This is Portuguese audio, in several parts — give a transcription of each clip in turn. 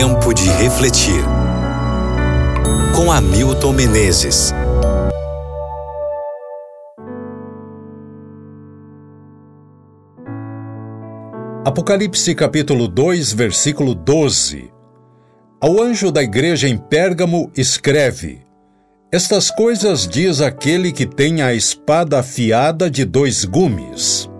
Tempo de refletir. Com Hamilton Menezes. Apocalipse capítulo 2, versículo 12. Ao anjo da igreja em Pérgamo escreve: Estas coisas diz aquele que tem a espada afiada de dois gumes.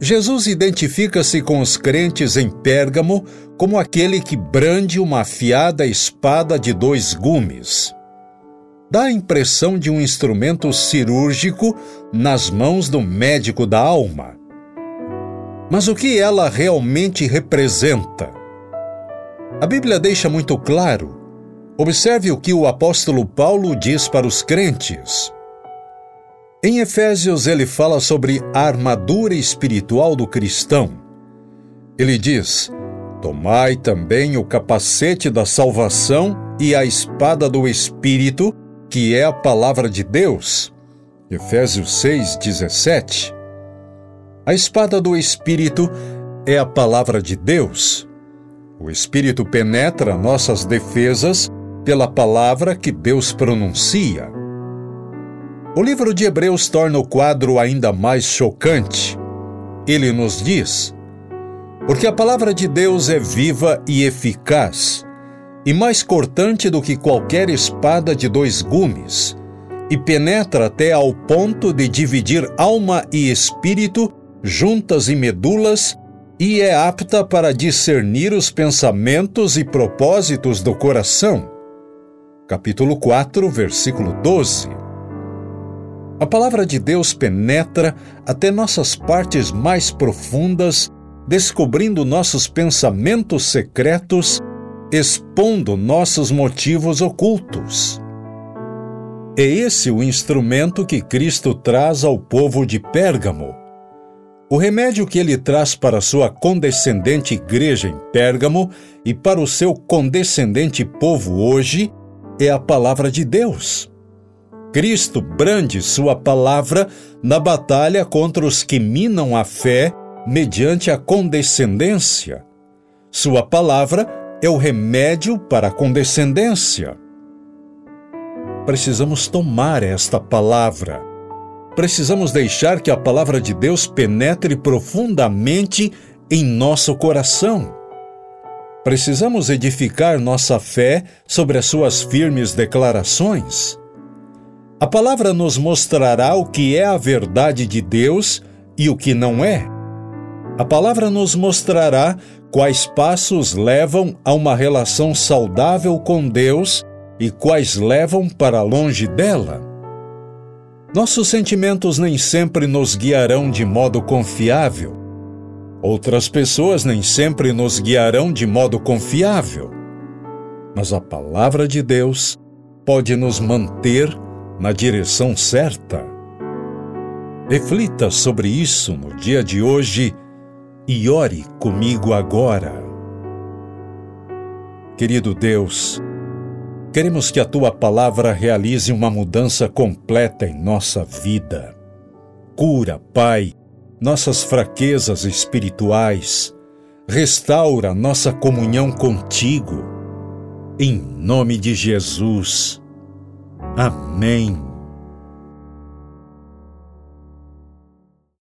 Jesus identifica-se com os crentes em Pérgamo como aquele que brande uma afiada espada de dois gumes. Dá a impressão de um instrumento cirúrgico nas mãos do médico da alma. Mas o que ela realmente representa? A Bíblia deixa muito claro. Observe o que o apóstolo Paulo diz para os crentes. Em Efésios, ele fala sobre a armadura espiritual do cristão. Ele diz: Tomai também o capacete da salvação e a espada do Espírito, que é a palavra de Deus. Efésios 6, 17. A espada do Espírito é a palavra de Deus. O Espírito penetra nossas defesas pela palavra que Deus pronuncia. O livro de Hebreus torna o quadro ainda mais chocante. Ele nos diz: Porque a palavra de Deus é viva e eficaz, e mais cortante do que qualquer espada de dois gumes, e penetra até ao ponto de dividir alma e espírito, juntas e medulas, e é apta para discernir os pensamentos e propósitos do coração. Capítulo 4, versículo 12. A palavra de Deus penetra até nossas partes mais profundas, descobrindo nossos pensamentos secretos, expondo nossos motivos ocultos. É esse o instrumento que Cristo traz ao povo de Pérgamo. O remédio que ele traz para sua condescendente igreja em Pérgamo e para o seu condescendente povo hoje é a palavra de Deus. Cristo brande sua palavra na batalha contra os que minam a fé mediante a condescendência. Sua palavra é o remédio para a condescendência. Precisamos tomar esta palavra. Precisamos deixar que a palavra de Deus penetre profundamente em nosso coração. Precisamos edificar nossa fé sobre as suas firmes declarações. A palavra nos mostrará o que é a verdade de Deus e o que não é. A palavra nos mostrará quais passos levam a uma relação saudável com Deus e quais levam para longe dela. Nossos sentimentos nem sempre nos guiarão de modo confiável. Outras pessoas nem sempre nos guiarão de modo confiável. Mas a palavra de Deus pode nos manter na direção certa. Reflita sobre isso no dia de hoje e ore comigo agora. Querido Deus, queremos que a tua palavra realize uma mudança completa em nossa vida. Cura, Pai, nossas fraquezas espirituais. Restaura nossa comunhão contigo. Em nome de Jesus. Amém.